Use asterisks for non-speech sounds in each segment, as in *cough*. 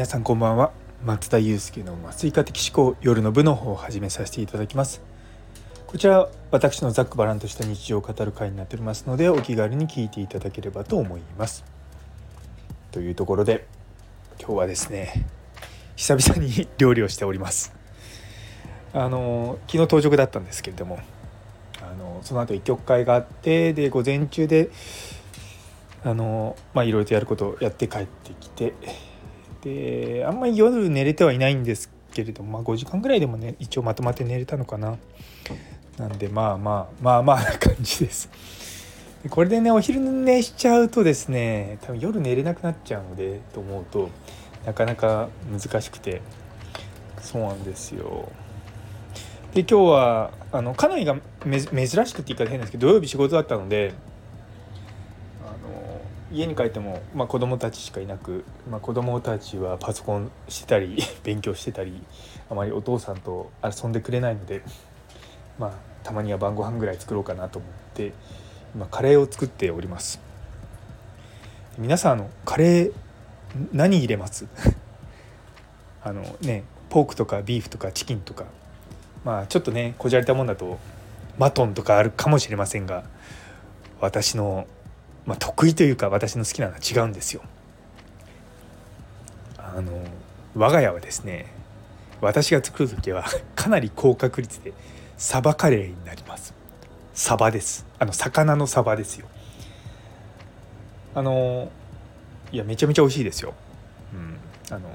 皆さんこんばんは。松田祐介の麻酔科的思考夜の部の方を始めさせていただきます。こちら私のざっくばらんとした日常を語る会になっておりますのでお気軽に聞いていただければと思います。というところで今日はですね久々に料理をしております。あの昨日当直だったんですけれどもあのその後一曲会があってで午前中であのまあいろいろとやることをやって帰ってきてであんまり夜寝れてはいないんですけれども、まあ、5時間ぐらいでもね一応まとまって寝れたのかな。なんでまあまあまあまあな感じです。でこれでねお昼寝しちゃうとですね多分夜寝れなくなっちゃうのでと思うとなかなか難しくて。そうなんですよ。で今日はあの家内が珍しくって言い方変ですけど土曜日仕事だったので家に帰っても、まあ、子供たちしかいなく、まあ、子供たちはパソコンしてたり *laughs* 勉強してたりあまりお父さんと遊んでくれないので、まあ、たまには晩ご飯ぐらい作ろうかなと思って今カレーを作っております。皆さんあのカレー何入れます？*laughs* あのねポークとかビーフとかチキンとかまあちょっとねこじゃれたもんだとマトンとかあるかもしれませんが私のまあ、得意というか私の好きなのは違うんですよ。あの我が家はですね私が作る時は *laughs* かなり高確率でサバカレーになります。サバです。あの魚のサバですよ。あのいやめちゃめちゃ美味しいですよ、うん、あの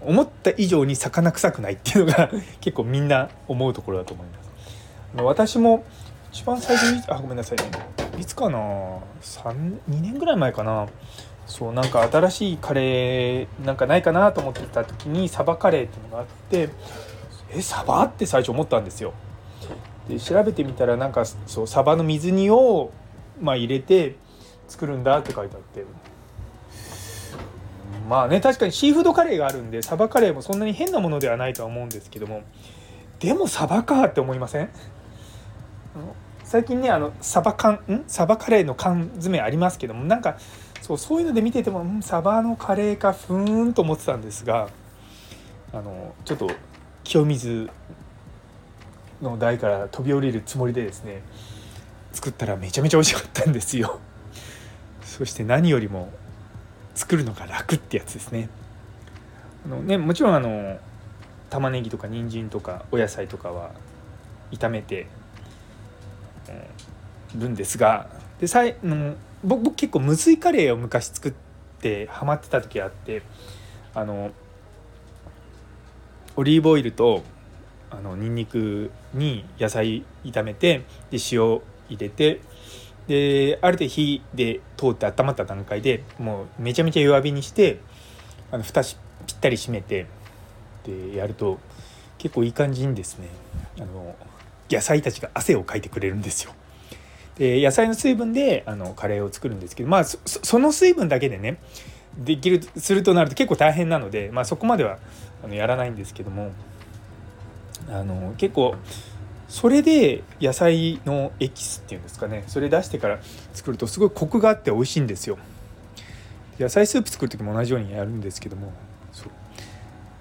思った以上に魚臭くないっていうのが *laughs* 結構みんな思うところだと思います。私も一番最初にあごめんなさいね。いつかな？2年ぐらい前かな。そうなんか新しいカレーなんかないかなと思ってた時にサバカレーっていうのがあってえサバって最初思ったんですよ。で調べてみたらなんかそうサバの水煮を、まあ、入れて作るんだって書いてあって。まあね確かにシーフードカレーがあるんでサバカレーもそんなに変なものではないとは思うんですけども。でもサバかって思いません？最近ねあのサバ缶ん？サバカレーの缶詰ありますけどもなんかそうそういうので見てても、ん、サバのカレーかふーんと思ってたんですがあのちょっと清水の台から飛び降りるつもりでですね作ったらめちゃめちゃ美味しかったんですよ。*laughs* そして何よりも作るのが楽ってやつですね。あのねもちろんあの玉ねぎとか人参とかお野菜とかは炒めてるん。ですがでさいの僕僕結構無水カレーを昔作ってハマってた時あってあのオリーブオイルとあのニンニクに野菜炒めてで塩入れてである程度火で通って温まった段階でもうめちゃめちゃ弱火にしてあの蓋しぴったり閉めてでやると結構いい感じにですねあの野菜たちが汗をかいてくれるんですよ。で野菜の水分であのカレーを作るんですけどまあその水分だけでねできるするとなると結構大変なので、まあ、そこまではあのやらないんですけどもあの結構それで野菜のエキスっていうんですかねそれ出してから作るとすごいコクがあって美味しいんですよ。野菜スープ作る時も同じようにやるんですけども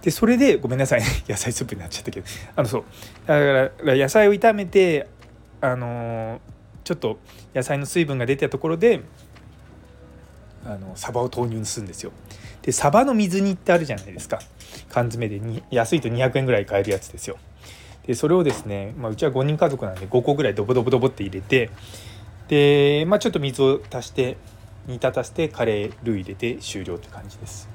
でそれでごめんなさい、*laughs* 野菜スープになっちゃったけど。あのそう。だから野菜を炒めてあのちょっと野菜の水分が出たところであのサバを投入するんですよ。でサバの水煮ってあるじゃないですか。缶詰でに安いと200円ぐらい買えるやつですよ。でそれをですね、まあ、うちは5人家族なんで5個ぐらいドボドボドボって入れてで、まあ、ちょっと水を足して煮立たせてカレールー入れて終了って感じです。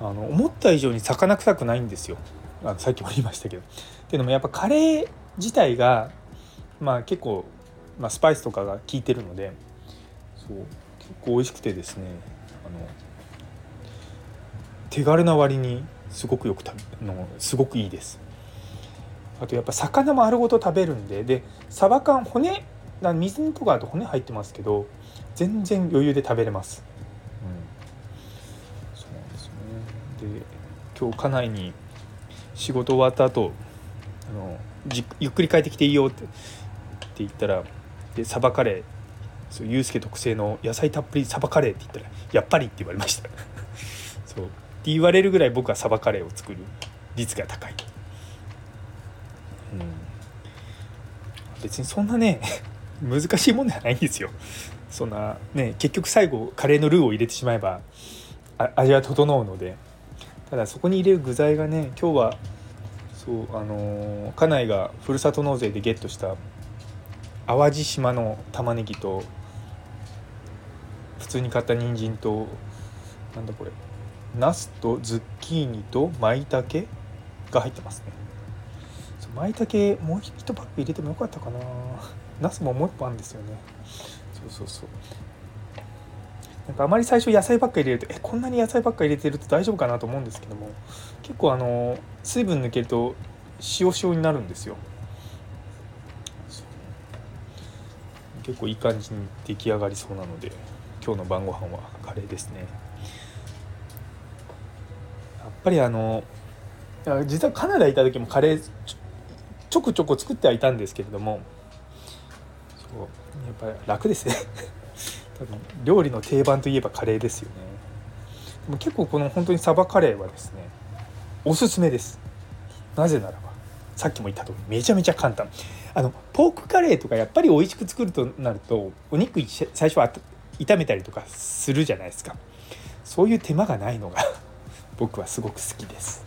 あの思った以上に魚臭くないんですよあのさっきも言いましたけど。っていうのもやっぱカレー自体がまあ結構、まあ、スパイスとかが効いてるのでそう結構美味しくてですねあの手軽な割にすごくよく食べのすごくいいです。あとやっぱ魚丸ごと食べるんででサバ缶骨水煮とかだと骨入ってますけど全然余裕で食べれます。で今日家内に仕事終わった後あのじゆっくり帰ってきていいよってって言ったらでサバカレーそうユースケ特製の野菜たっぷりサバカレーって言ったら「やっぱり」って言われました。*laughs* そう。って言われるぐらい僕はサバカレーを作る率が高い、うん、別にそんなね *laughs* 難しいもんではないんですよ。そんなね結局最後カレーのルーを入れてしまえば味は整うので。ただそこに入れる具材がね今日はそうあの家内がふるさと納税でゲットした淡路島の玉ねぎと普通に買った人参となんだこれナスとズッキーニと舞茸が入ってますね。舞茸もう1パック入れてもよかったかな。ナスももう1個あるんですよね。そうそうそう。なんかあまり最初野菜ばっか入れるとえこんなに野菜ばっか入れてると大丈夫かなと思うんですけども結構あの水分抜けると塩塩になるんですよ。結構いい感じに出来上がりそうなので今日の晩ご飯はカレーですね。やっぱりあの実はカナダ行った時もカレーちょくちょこ作ってはいたんですけれどもそう。やっぱり楽ですね。多分料理の定番といえばカレーですよね。でも結構この本当にサバカレーはですねおすすめです。なぜならばさっきも言った通りめちゃめちゃ簡単。あのポークカレーとかやっぱり美味しく作るとなるとお肉最初は炒めたりとかするじゃないですか。そういう手間がないのが *laughs* 僕はすごく好きです。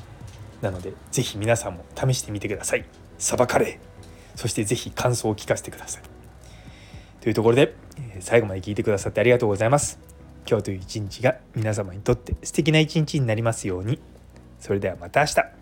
なので是非皆さんも試してみてください。サバカレー。そして是非感想を聞かせてください。というところで最後まで聞いてくださってありがとうございます。今日という一日が皆様にとって素敵な一日になりますように。それではまた明日。